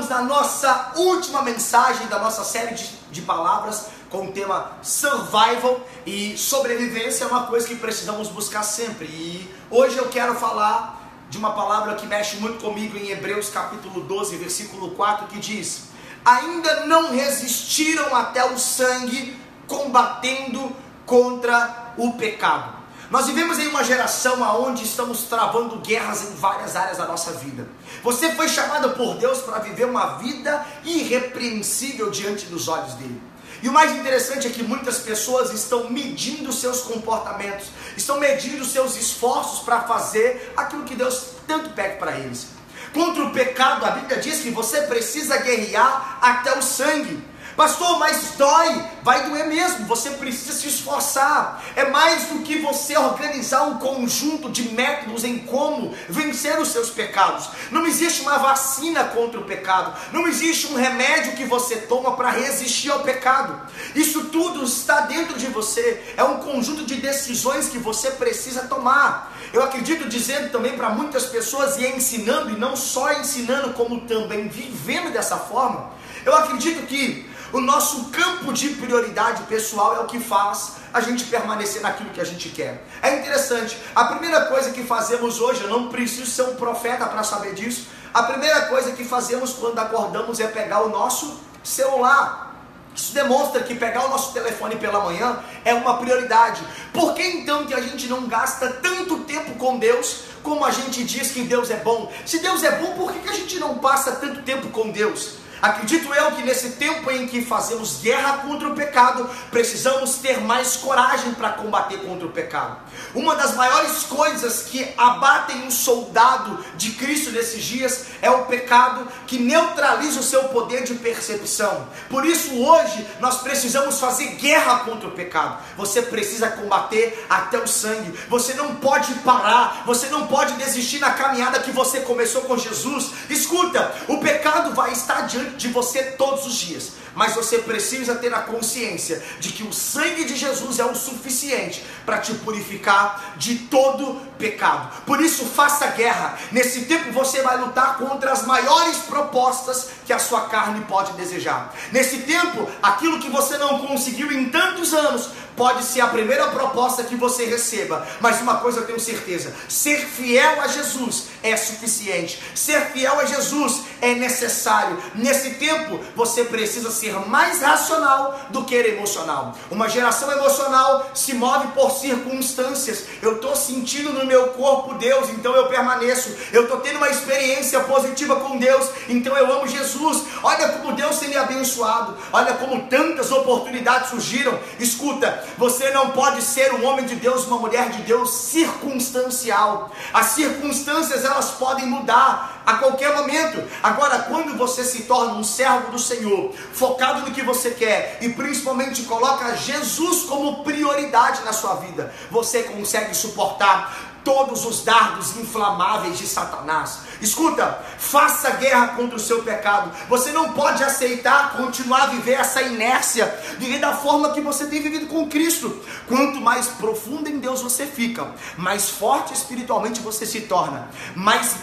estamos na nossa última mensagem da nossa série de, de palavras com o tema survival e sobrevivência é uma coisa que precisamos buscar sempre. E hoje eu quero falar de uma palavra que mexe muito comigo em Hebreus capítulo 12, versículo 4, que diz: Ainda não resistiram até o sangue combatendo contra o pecado. Nós vivemos em uma geração onde estamos travando guerras em várias áreas da nossa vida. Você foi chamado por Deus para viver uma vida irrepreensível diante dos olhos dele. E o mais interessante é que muitas pessoas estão medindo seus comportamentos, estão medindo seus esforços para fazer aquilo que Deus tanto pede para eles. Contra o pecado, a Bíblia diz que você precisa guerrear até o sangue. Pastor, mas dói, vai doer mesmo, você precisa se esforçar. É mais do que você organizar um conjunto de métodos em como vencer os seus pecados. Não existe uma vacina contra o pecado, não existe um remédio que você toma para resistir ao pecado. Isso tudo está dentro de você, é um conjunto de decisões que você precisa tomar. Eu acredito dizendo também para muitas pessoas e ensinando, e não só ensinando, como também vivendo dessa forma. Eu acredito que o nosso campo de prioridade pessoal é o que faz a gente permanecer naquilo que a gente quer. É interessante. A primeira coisa que fazemos hoje, eu não preciso ser um profeta para saber disso. A primeira coisa que fazemos quando acordamos é pegar o nosso celular. Isso demonstra que pegar o nosso telefone pela manhã é uma prioridade. Por que então que a gente não gasta tanto tempo com Deus como a gente diz que Deus é bom? Se Deus é bom, por que, que a gente não passa tanto tempo com Deus? Acredito eu que nesse tempo em que fazemos guerra contra o pecado, precisamos ter mais coragem para combater contra o pecado. Uma das maiores coisas que abatem um soldado de Cristo nesses dias é o pecado que neutraliza o seu poder de percepção. Por isso, hoje, nós precisamos fazer guerra contra o pecado. Você precisa combater até o sangue. Você não pode parar, você não pode desistir na caminhada que você começou com Jesus. Escuta, o pecado vai estar diante de você todos os dias, mas você precisa ter a consciência de que o sangue de Jesus é o suficiente para te purificar de todo pecado. Por isso, faça guerra. Nesse tempo você vai lutar contra as maiores propostas que a sua carne pode desejar. Nesse tempo, aquilo que você não conseguiu em tantos anos, pode ser a primeira proposta que você receba, mas uma coisa eu tenho certeza: ser fiel a Jesus é suficiente, ser fiel a Jesus é necessário. Nesse tempo, você precisa ser mais racional do que emocional. Uma geração emocional se move por circunstâncias. Eu estou sentindo no meu corpo Deus, então eu permaneço. Eu estou tendo uma experiência positiva com Deus, então eu amo Jesus. Olha como Me abençoado, olha como tantas oportunidades surgiram. Escuta, você não pode ser um homem de Deus, uma mulher de Deus circunstancial. As circunstâncias elas podem mudar a qualquer momento. Agora, quando você se torna um servo do Senhor, focado no que você quer e principalmente coloca Jesus como prioridade na sua vida, você consegue suportar todos os dardos inflamáveis de Satanás. Escuta, faça guerra contra o seu pecado. Você não pode aceitar continuar a viver essa inércia, viver da forma que você tem vivido com Cristo. Quanto mais profundo em Deus você fica, mais forte espiritualmente você se torna, mais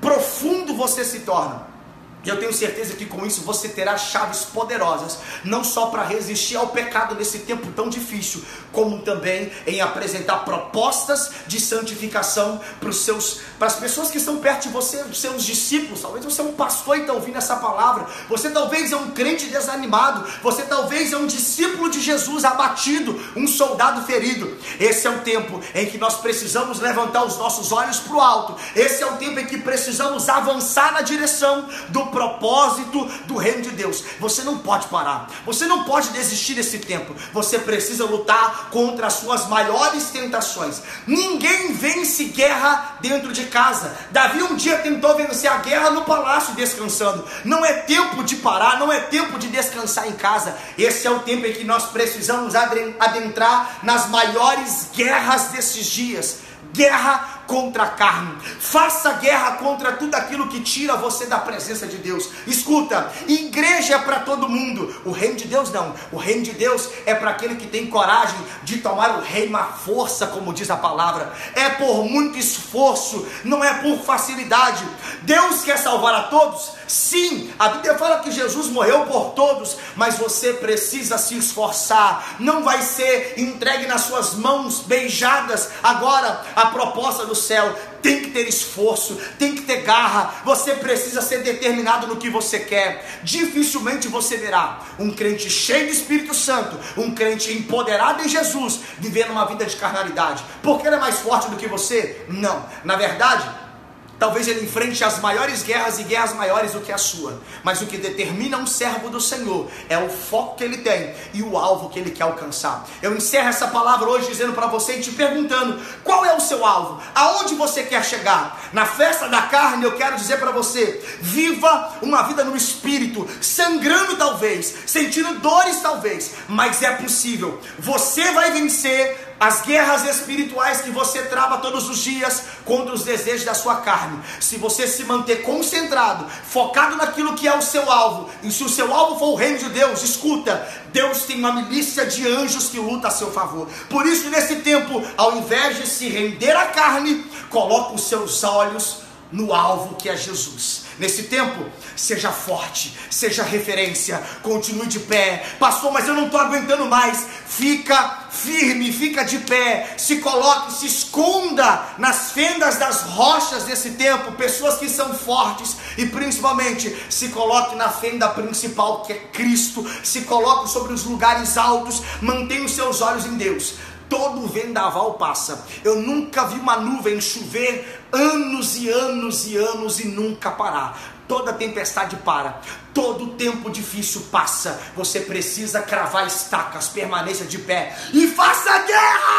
profundo você se torna. E eu tenho certeza que com isso você terá chaves poderosas, não só para resistir ao pecado nesse tempo tão difícil, como também em apresentar propostas de santificação para as pessoas que estão perto de você, seus discípulos. Talvez você é um pastor e está ouvindo essa palavra. Você talvez é um crente desanimado. Você talvez é um discípulo de Jesus abatido, um soldado ferido. Esse é o tempo em que nós precisamos levantar os nossos olhos para o alto. Esse é o tempo em que precisamos avançar na direção do propósito do reino de Deus. Você não pode parar, você não pode desistir desse tempo. Você precisa lutar contra as suas maiores tentações. Ninguém vence guerra dentro de casa. Davi um dia tentou vencer a guerra no palácio descansando. Não é tempo de parar, não é tempo de descansar em casa. Esse é o tempo em que nós precisamos adentrar nas maiores guerras desses dias guerra contra a carne, faça guerra contra tudo aquilo que tira você da presença de Deus. Escuta, igreja é para todo mundo, o reino de Deus não. O reino de Deus é para aquele que tem coragem de tomar o reino à força, como diz a palavra. É por muito esforço, não é por facilidade. Deus quer salvar a todos? Sim, a Bíblia fala que Jesus morreu por todos, mas você precisa se esforçar. Não vai ser entregue nas suas mãos beijadas agora a proposta do céu. Tem que ter esforço, tem que ter garra. Você precisa ser determinado no que você quer. Dificilmente você verá um crente cheio de Espírito Santo, um crente empoderado em Jesus, vivendo uma vida de carnalidade. Porque ele é mais forte do que você? Não. Na verdade, Talvez ele enfrente as maiores guerras e guerras maiores do que a sua. Mas o que determina um servo do Senhor é o foco que ele tem e o alvo que ele quer alcançar. Eu encerro essa palavra hoje dizendo para você e te perguntando: qual é o seu alvo? Aonde você quer chegar? Na festa da carne, eu quero dizer para você: viva uma vida no espírito, sangrando talvez, sentindo dores talvez, mas é possível. Você vai vencer as guerras espirituais que você trava todos os dias contra os desejos da sua carne. Se você se manter concentrado, focado naquilo que é o seu alvo, e se o seu alvo for o reino de Deus, escuta, Deus tem uma milícia de anjos que luta a seu favor. Por isso, nesse tempo, ao invés de se render à carne, coloque os seus olhos no alvo que é Jesus. Nesse tempo, seja forte, seja referência, continue de pé. Pastor, mas eu não estou aguentando mais. Fica firme, fica de pé, se coloque, se esconda nas fendas das rochas desse tempo. Pessoas que são fortes e principalmente se coloque na fenda principal que é Cristo. Se coloque sobre os lugares altos, mantenha os seus olhos em Deus todo vendaval passa. Eu nunca vi uma nuvem chover anos e anos e anos e nunca parar. Toda tempestade para, todo tempo difícil passa. Você precisa cravar estacas, permaneça de pé e faça guerra!